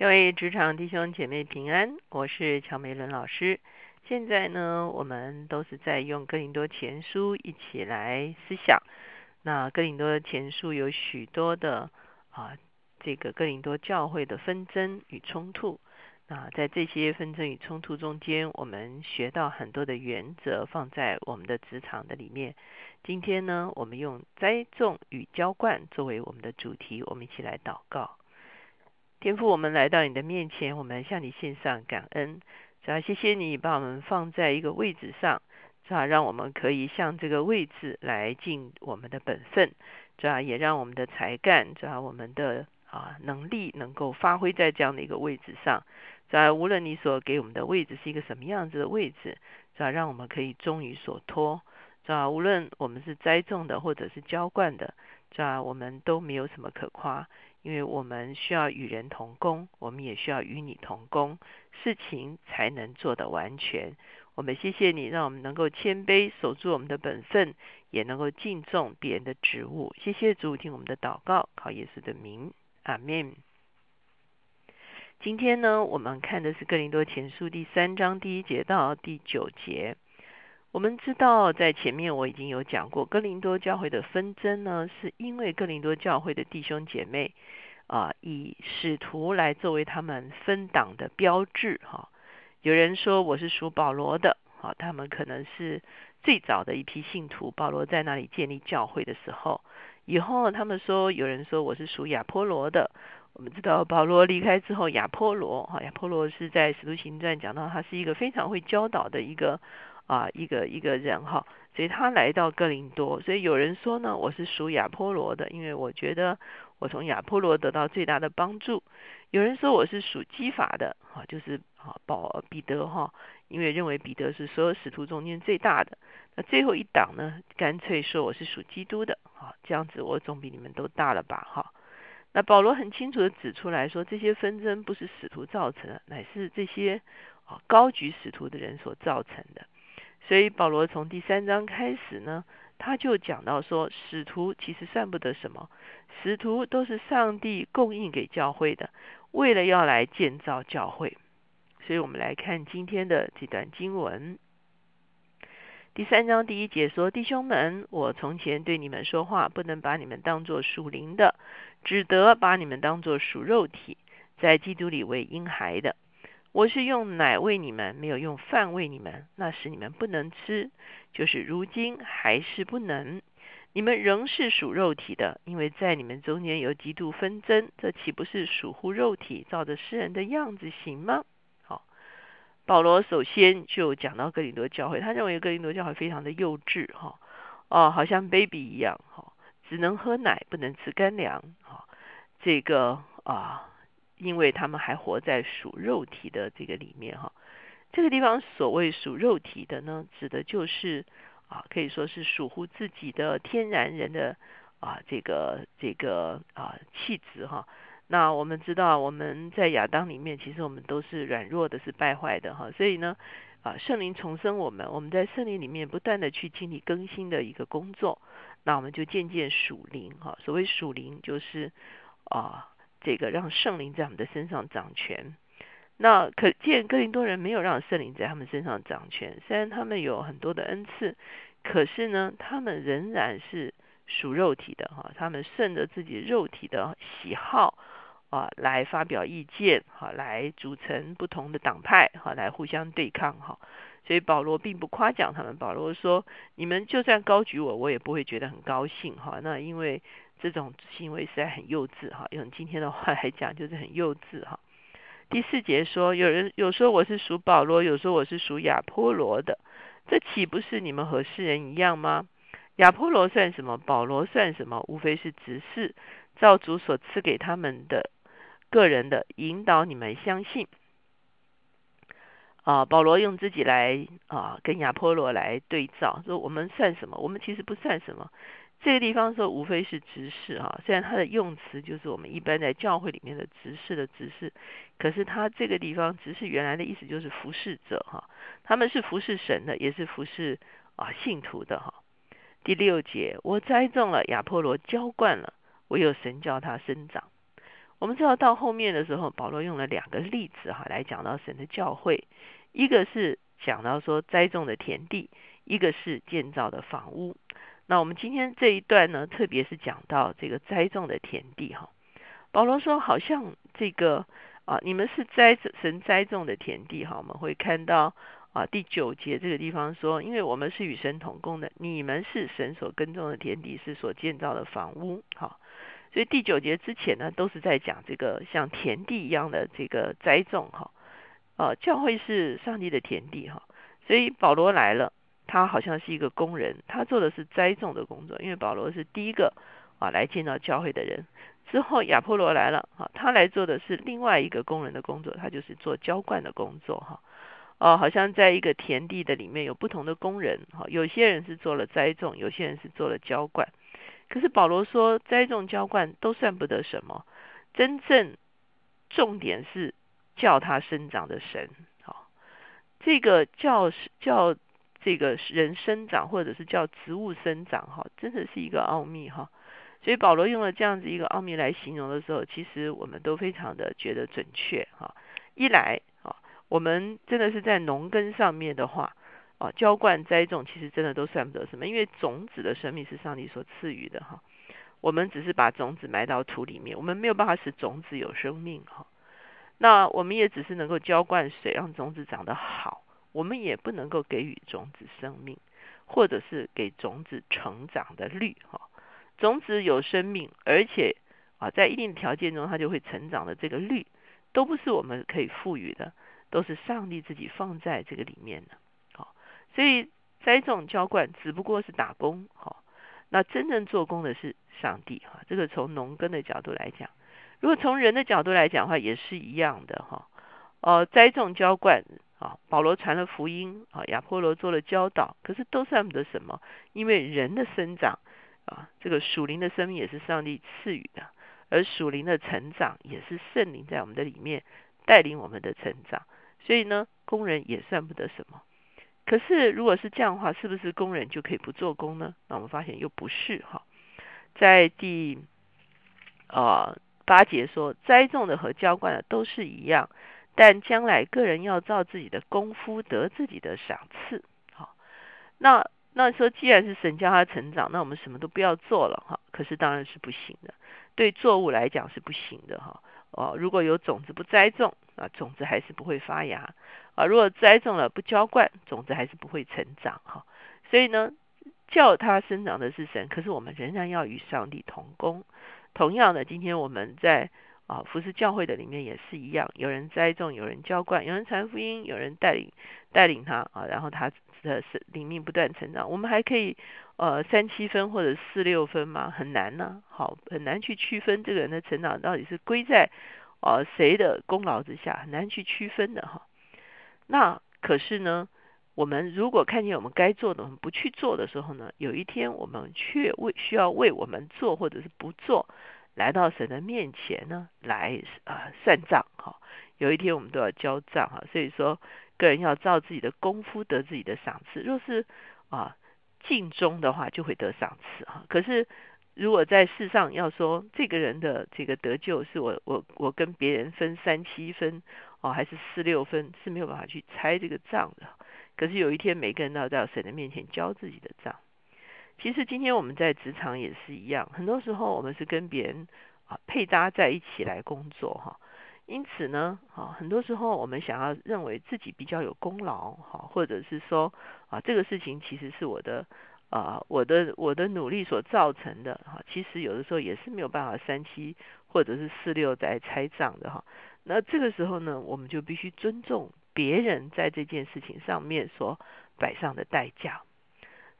各位职场弟兄姐妹平安，我是乔梅伦老师。现在呢，我们都是在用哥林多前书一起来思想。那哥林多前书有许多的啊，这个哥林多教会的纷争与冲突。那在这些纷争与冲突中间，我们学到很多的原则，放在我们的职场的里面。今天呢，我们用栽种与浇灌作为我们的主题，我们一起来祷告。天父，我们来到你的面前，我们向你献上感恩。主要谢谢你把我们放在一个位置上，主要让我们可以向这个位置来尽我们的本分。主要也让我们的才干，主要我们的啊能力能够发挥在这样的一个位置上。主要无论你所给我们的位置是一个什么样子的位置，主要让我们可以忠于所托。主要无论我们是栽种的或者是浇灌的，主要我们都没有什么可夸。因为我们需要与人同工，我们也需要与你同工，事情才能做得完全。我们谢谢你，让我们能够谦卑，守住我们的本分，也能够敬重别人的职务。谢谢主，听我们的祷告，靠耶稣的名，阿门。今天呢，我们看的是哥林多前书第三章第一节到第九节。我们知道，在前面我已经有讲过，哥林多教会的纷争呢，是因为哥林多教会的弟兄姐妹啊，以使徒来作为他们分党的标志哈。有人说我是属保罗的，啊，他们可能是最早的一批信徒。保罗在那里建立教会的时候，以后他们说有人说我是属亚波罗的。我们知道保罗离开之后，亚波罗哈，亚波罗是在使徒行传讲到他是一个非常会教导的一个。啊，一个一个人哈，所以他来到哥林多，所以有人说呢，我是属亚波罗的，因为我觉得我从亚波罗得到最大的帮助。有人说我是属基法的，哈，就是啊保彼得哈，因为认为彼得是所有使徒中间最大的。那最后一档呢，干脆说我是属基督的，哈，这样子我总比你们都大了吧，哈。那保罗很清楚的指出来说，这些纷争不是使徒造成的，乃是这些啊高举使徒的人所造成的。所以保罗从第三章开始呢，他就讲到说，使徒其实算不得什么，使徒都是上帝供应给教会的，为了要来建造教会。所以我们来看今天的这段经文，第三章第一节说：“弟兄们，我从前对你们说话，不能把你们当作属灵的，只得把你们当作属肉体，在基督里为婴孩的。”我是用奶喂你们，没有用饭喂你们，那时你们不能吃，就是如今还是不能。你们仍是属肉体的，因为在你们中间有极度纷争，这岂不是属乎肉体，照着世人的样子行吗？好，保罗首先就讲到格林多教会，他认为格林多教会非常的幼稚，哈，哦，好像 baby 一样，哈，只能喝奶，不能吃干粮，哈，这个啊。因为他们还活在属肉体的这个里面哈，这个地方所谓属肉体的呢，指的就是啊，可以说是属乎自己的天然人的啊，这个这个啊气质哈。那我们知道我们在亚当里面，其实我们都是软弱的，是败坏的哈。所以呢，啊，圣灵重生我们，我们在圣灵里面不断的去经历更新的一个工作，那我们就渐渐属灵哈。所谓属灵，就是啊。这个让圣灵在我们的身上掌权，那可见哥林多人没有让圣灵在他们身上掌权。虽然他们有很多的恩赐，可是呢，他们仍然是属肉体的哈。他们顺着自己肉体的喜好啊，来发表意见哈，来组成不同的党派哈，来互相对抗哈。所以保罗并不夸奖他们。保罗说：“你们就算高举我，我也不会觉得很高兴哈。”那因为。这种行为实在很幼稚哈，用今天的话来讲就是很幼稚哈。第四节说，有人有说我是属保罗，有说我是属亚波罗的，这岂不是你们和世人一样吗？亚波罗算什么？保罗算什么？无非是执事，造主所赐给他们的个人的引导，你们相信。啊，保罗用自己来啊跟亚波罗来对照，说我们算什么？我们其实不算什么。这个地方说无非是执事哈，虽然它的用词就是我们一般在教会里面的执事的执事，可是它这个地方执事原来的意思就是服侍者哈，他们是服侍神的，也是服侍啊信徒的哈。第六节，我栽种了亚波罗浇灌了，唯有神叫他生长。我们知道到后面的时候，保罗用了两个例子哈来讲到神的教会，一个是讲到说栽种的田地，一个是建造的房屋。那我们今天这一段呢，特别是讲到这个栽种的田地哈。保罗说，好像这个啊，你们是栽神栽种的田地哈。我们会看到啊第九节这个地方说，因为我们是与神同工的，你们是神所耕种的田地，是所建造的房屋哈。所以第九节之前呢，都是在讲这个像田地一样的这个栽种哈。呃，教会是上帝的田地哈。所以保罗来了，他好像是一个工人，他做的是栽种的工作，因为保罗是第一个啊来见到教会的人。之后亚波罗来了哈，他来做的是另外一个工人的工作，他就是做浇灌的工作哈。哦，好像在一个田地的里面有不同的工人哈，有些人是做了栽种，有些人是做了浇灌。可是保罗说，栽种、浇灌都算不得什么，真正重点是叫他生长的神。好，这个叫叫这个人生长，或者是叫植物生长，哈，真的是一个奥秘哈。所以保罗用了这样子一个奥秘来形容的时候，其实我们都非常的觉得准确哈。一来啊，我们真的是在农耕上面的话。啊，浇灌栽种其实真的都算不得什么，因为种子的生命是上帝所赐予的哈。我们只是把种子埋到土里面，我们没有办法使种子有生命哈。那我们也只是能够浇灌水，让种子长得好，我们也不能够给予种子生命，或者是给种子成长的率哈。种子有生命，而且啊，在一定条件中它就会成长的这个率，都不是我们可以赋予的，都是上帝自己放在这个里面的。所以栽种浇灌只不过是打工，好，那真正做工的是上帝哈。这个从农耕的角度来讲，如果从人的角度来讲的话，也是一样的哈。哦，栽种浇灌啊，保罗传了福音啊，亚波罗做了教导，可是都算不得什么，因为人的生长啊，这个属灵的生命也是上帝赐予的，而属灵的成长也是圣灵在我们的里面带领我们的成长，所以呢，工人也算不得什么。可是，如果是这样的话，是不是工人就可以不做工呢？那我们发现又不是哈。在第啊八节说，栽种的和浇灌的都是一样，但将来个人要照自己的功夫得自己的赏赐。好，那那说既然是神教他成长，那我们什么都不要做了哈。可是当然是不行的，对作物来讲是不行的哈。哦，如果有种子不栽种啊，种子还是不会发芽啊。如果栽种了不浇灌，种子还是不会成长哈。所以呢，叫它生长的是神，可是我们仍然要与上帝同工。同样的，今天我们在啊服侍教会的里面也是一样，有人栽种，有人浇灌，有人传福音，有人带领带领他啊，然后他的是灵命不断成长。我们还可以。呃，三七分或者四六分吗？很难呢，好，很难去区分这个人的成长到底是归在呃谁的功劳之下，很难去区分的哈。那可是呢，我们如果看见我们该做的，我们不去做的时候呢，有一天我们却为需要为我们做或者是不做，来到神的面前呢，来啊算账哈。有一天我们都要交账哈，所以说个人要照自己的功夫得自己的赏赐。若是啊。尽忠的话就会得赏赐哈。可是如果在世上要说这个人的这个得救是我我我跟别人分三七分哦还是四六分是没有办法去猜这个账的。可是有一天每个人都要在神的面前交自己的账。其实今天我们在职场也是一样，很多时候我们是跟别人啊配搭在一起来工作哈。因此呢，啊，很多时候我们想要认为自己比较有功劳，哈，或者是说，啊，这个事情其实是我的，啊，我的我的努力所造成的，哈，其实有的时候也是没有办法三七或者是四六在拆账的，哈。那这个时候呢，我们就必须尊重别人在这件事情上面所摆上的代价。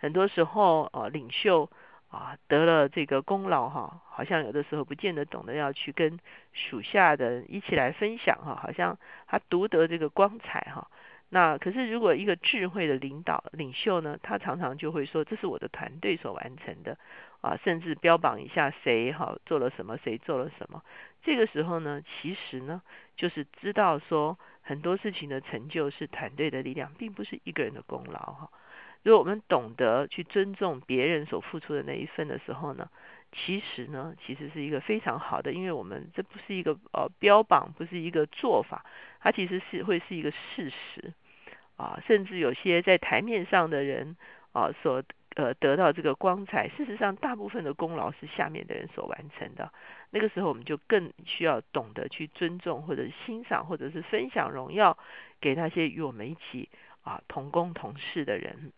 很多时候，啊，领袖。啊，得了这个功劳哈，好像有的时候不见得懂得要去跟属下的一起来分享哈，好像他独得这个光彩哈。那可是如果一个智慧的领导领袖呢，他常常就会说这是我的团队所完成的啊，甚至标榜一下谁哈做了什么，谁做了什么。这个时候呢，其实呢就是知道说很多事情的成就是团队的力量，并不是一个人的功劳哈。如果我们懂得去尊重别人所付出的那一份的时候呢，其实呢，其实是一个非常好的，因为我们这不是一个呃标榜，不是一个做法，它其实是会是一个事实啊，甚至有些在台面上的人啊所呃得到这个光彩，事实上大部分的功劳是下面的人所完成的。那个时候我们就更需要懂得去尊重或者欣赏或者是分享荣耀给那些与我们一起啊同工同事的人。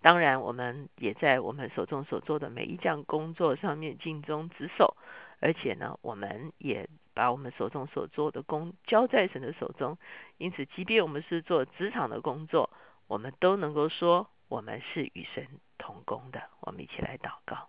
当然，我们也在我们手中所做的每一项工作上面尽忠职守，而且呢，我们也把我们手中所做的工交在神的手中。因此，即便我们是做职场的工作，我们都能够说我们是与神同工的。我们一起来祷告。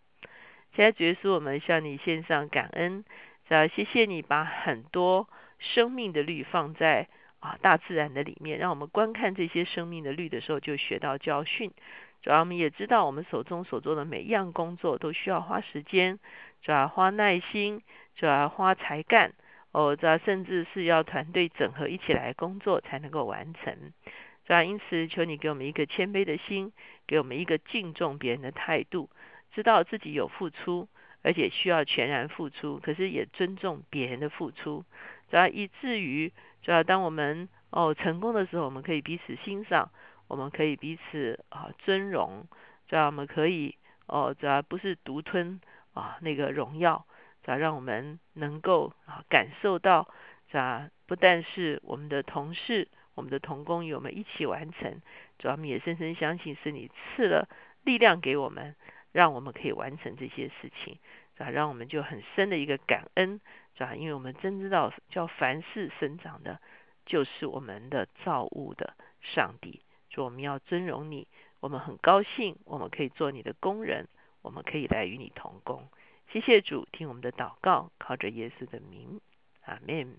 现在，结束，我们向你献上感恩，要谢谢你把很多生命的律放在啊大自然的里面，让我们观看这些生命的律的时候就学到教训。主要我们也知道，我们手中所做的每一样工作都需要花时间，主要花耐心，主要花才干，哦，主要甚至是要团队整合一起来工作才能够完成。主要因此，求你给我们一个谦卑的心，给我们一个敬重别人的态度，知道自己有付出，而且需要全然付出，可是也尊重别人的付出。主要以至于，主要当我们哦成功的时候，我们可以彼此欣赏。我们可以彼此啊尊荣，这样我们可以哦，这不是独吞啊那个荣耀，这让我们能够啊感受到，这不但是我们的同事、我们的同工与我们一起完成，主要我们也深深相信是你赐了力量给我们，让我们可以完成这些事情，啊，让我们就很深的一个感恩，是吧？因为我们真知道叫凡事生长的，就是我们的造物的上帝。我们要尊荣你，我们很高兴，我们可以做你的工人，我们可以来与你同工。谢谢主，听我们的祷告，靠着耶稣的名，阿门。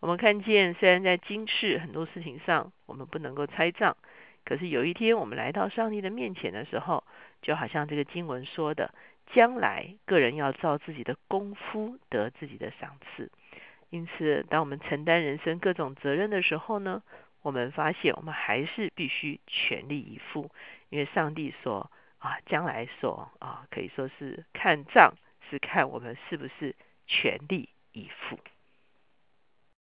我们看见，虽然在今世很多事情上我们不能够猜账，可是有一天我们来到上帝的面前的时候，就好像这个经文说的，将来个人要照自己的功夫得自己的赏赐。因此，当我们承担人生各种责任的时候呢？我们发现，我们还是必须全力以赴，因为上帝所啊，将来说啊，可以说是看账，是看我们是不是全力以赴。